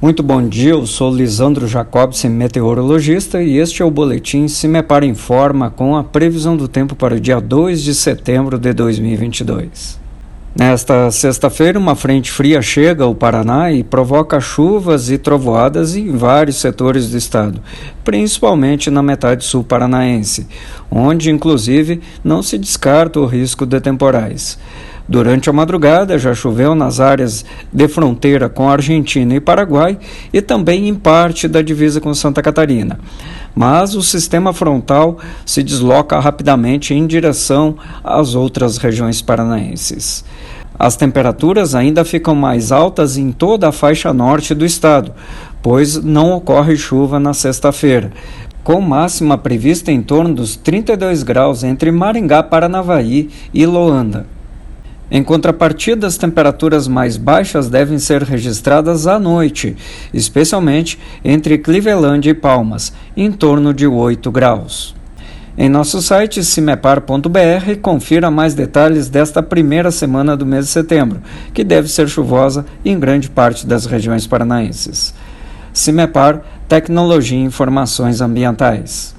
Muito bom dia, eu sou Lisandro Jacobsen, meteorologista, e este é o boletim Cimepar Informa com a previsão do tempo para o dia 2 de setembro de 2022. Nesta sexta-feira, uma frente fria chega ao Paraná e provoca chuvas e trovoadas em vários setores do estado, principalmente na metade sul paranaense, onde, inclusive, não se descarta o risco de temporais. Durante a madrugada já choveu nas áreas de fronteira com Argentina e Paraguai e também em parte da divisa com Santa Catarina. Mas o sistema frontal se desloca rapidamente em direção às outras regiões paranaenses. As temperaturas ainda ficam mais altas em toda a faixa norte do estado, pois não ocorre chuva na sexta-feira, com máxima prevista em torno dos 32 graus entre Maringá, Paranavaí e Loanda. Em contrapartida, as temperaturas mais baixas devem ser registradas à noite, especialmente entre Cleveland e Palmas, em torno de 8 graus. Em nosso site cimepar.br, confira mais detalhes desta primeira semana do mês de setembro, que deve ser chuvosa em grande parte das regiões paranaenses. Cimepar Tecnologia e Informações Ambientais.